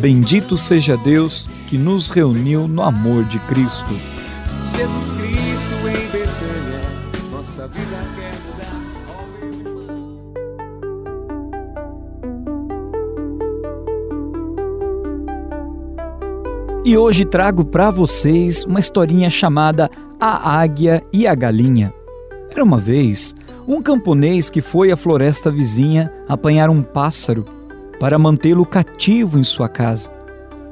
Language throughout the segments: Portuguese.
Bendito seja Deus que nos reuniu no amor de Cristo. Jesus Cristo em Betânia, nossa vida quer mudar. E hoje trago para vocês uma historinha chamada A Águia e a Galinha. Era uma vez um camponês que foi à floresta vizinha apanhar um pássaro para mantê-lo cativo em sua casa.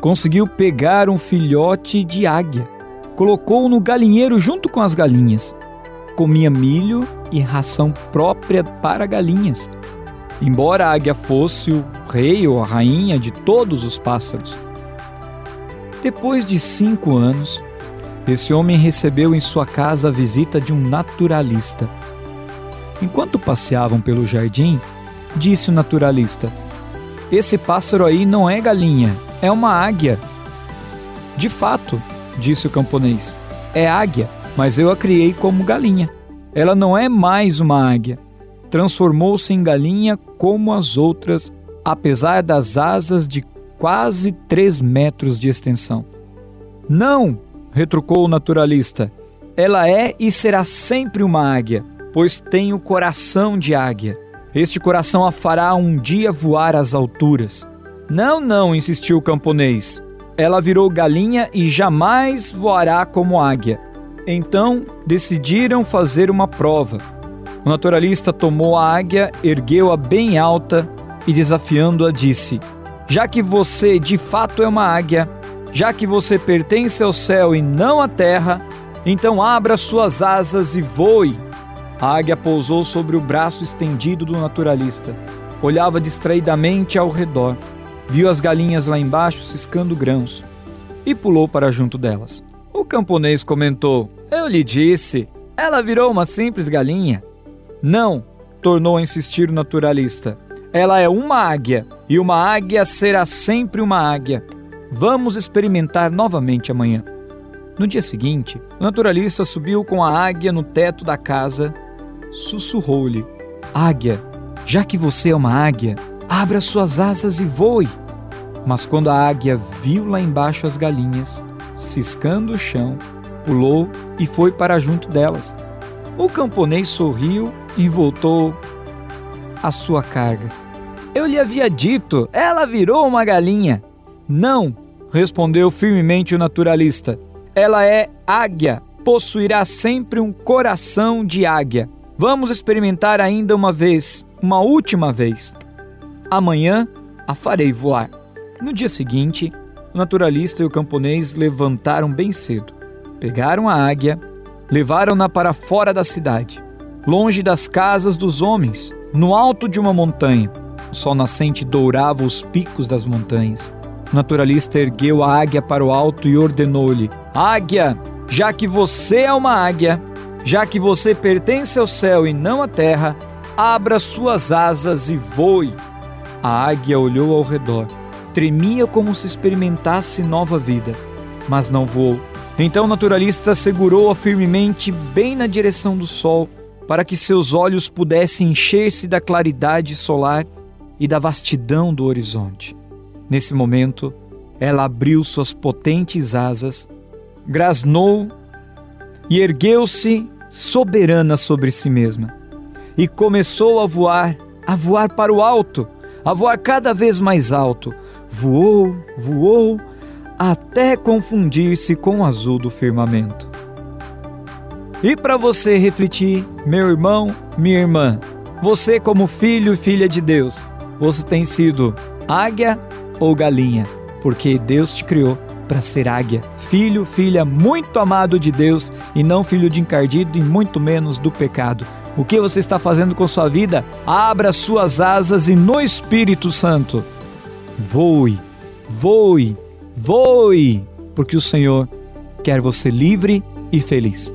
Conseguiu pegar um filhote de águia, colocou-o no galinheiro junto com as galinhas. Comia milho e ração própria para galinhas. Embora a águia fosse o rei ou a rainha de todos os pássaros. Depois de cinco anos, esse homem recebeu em sua casa a visita de um naturalista. Enquanto passeavam pelo jardim, disse o naturalista: Esse pássaro aí não é galinha, é uma águia. De fato, disse o camponês, é águia, mas eu a criei como galinha. Ela não é mais uma águia. Transformou-se em galinha como as outras, apesar das asas de quase três metros de extensão. Não, retrucou o naturalista. Ela é e será sempre uma águia, pois tem o coração de águia. Este coração a fará um dia voar às alturas. Não, não, insistiu o camponês. Ela virou galinha e jamais voará como águia. Então decidiram fazer uma prova. O naturalista tomou a águia, ergueu-a bem alta e, desafiando-a, disse: já que você de fato é uma águia, já que você pertence ao céu e não à terra, então abra suas asas e voe. A águia pousou sobre o braço estendido do naturalista. Olhava distraidamente ao redor. Viu as galinhas lá embaixo ciscando grãos e pulou para junto delas. O camponês comentou: Eu lhe disse, ela virou uma simples galinha. Não, tornou a insistir o naturalista. Ela é uma águia, e uma águia será sempre uma águia. Vamos experimentar novamente amanhã. No dia seguinte, o naturalista subiu com a águia no teto da casa, sussurrou-lhe: Águia, já que você é uma águia, abra suas asas e voe. Mas quando a águia viu lá embaixo as galinhas, ciscando o chão, pulou e foi para junto delas. O camponês sorriu e voltou à sua carga. Eu lhe havia dito, ela virou uma galinha. Não, respondeu firmemente o naturalista. Ela é águia, possuirá sempre um coração de águia. Vamos experimentar ainda uma vez, uma última vez. Amanhã a farei voar. No dia seguinte, o naturalista e o camponês levantaram bem cedo. Pegaram a águia, levaram-na para fora da cidade, longe das casas dos homens, no alto de uma montanha o sol nascente dourava os picos das montanhas. O naturalista ergueu a águia para o alto e ordenou-lhe: Águia, já que você é uma águia, já que você pertence ao céu e não à terra, abra suas asas e voe. A águia olhou ao redor, tremia como se experimentasse nova vida, mas não voou. Então o naturalista segurou-a firmemente bem na direção do sol, para que seus olhos pudessem encher-se da claridade solar e da vastidão do horizonte. Nesse momento, ela abriu suas potentes asas, grasnou e ergueu-se soberana sobre si mesma e começou a voar, a voar para o alto, a voar cada vez mais alto. Voou, voou, até confundir-se com o azul do firmamento. E para você refletir, meu irmão, minha irmã, você como filho e filha de Deus, você tem sido águia ou galinha? Porque Deus te criou para ser águia, filho, filha muito amado de Deus e não filho de encardido e muito menos do pecado. O que você está fazendo com sua vida? Abra suas asas e no Espírito Santo voe, voe, voe, porque o Senhor quer você livre e feliz.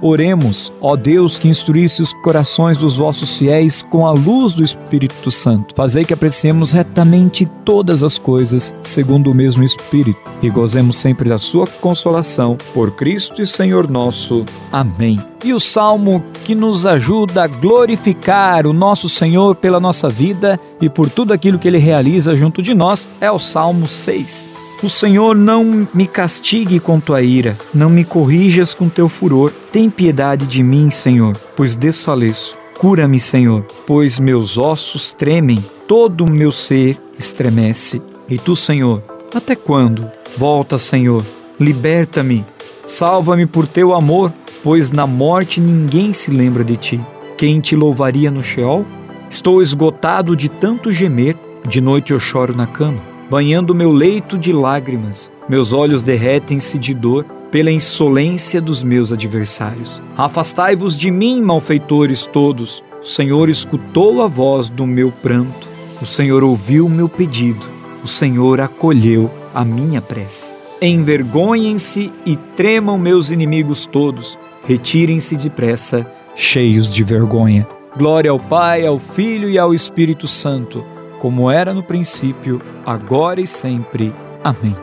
Oremos, ó Deus, que instruísse os corações dos vossos fiéis com a luz do Espírito Santo. Fazei que apreciemos retamente todas as coisas, segundo o mesmo Espírito, e gozemos sempre da sua consolação. Por Cristo e Senhor nosso. Amém. E o salmo que nos ajuda a glorificar o nosso Senhor pela nossa vida e por tudo aquilo que ele realiza junto de nós é o Salmo 6. O Senhor não me castigue com tua ira, não me corrijas com teu furor. Tem piedade de mim, Senhor, pois desfaleço. Cura-me, Senhor, pois meus ossos tremem, todo o meu ser estremece. E tu, Senhor, até quando? Volta, Senhor, liberta-me, salva-me por teu amor, pois na morte ninguém se lembra de ti. Quem te louvaria no Sheol? Estou esgotado de tanto gemer, de noite eu choro na cama banhando meu leito de lágrimas. Meus olhos derretem-se de dor pela insolência dos meus adversários. Afastai-vos de mim, malfeitores todos. O Senhor escutou a voz do meu pranto. O Senhor ouviu o meu pedido. O Senhor acolheu a minha prece. Envergonhem-se e tremam meus inimigos todos. Retirem-se depressa, cheios de vergonha. Glória ao Pai, ao Filho e ao Espírito Santo como era no princípio, agora e sempre. Amém.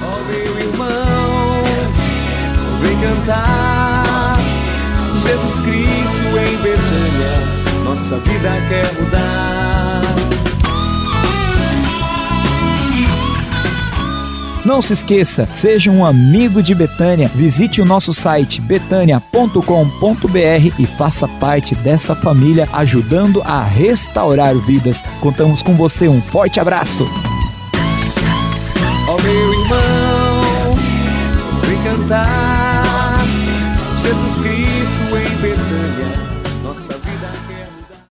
Oh, meu irmão, vem cantar. Jesus Cristo em Betânia, nossa vida quer mudar. Não se esqueça, seja um amigo de Betânia. Visite o nosso site betânia.com.br e faça parte dessa família ajudando a restaurar vidas. Contamos com você. Um forte abraço. Oh, meu irmão, vem cantar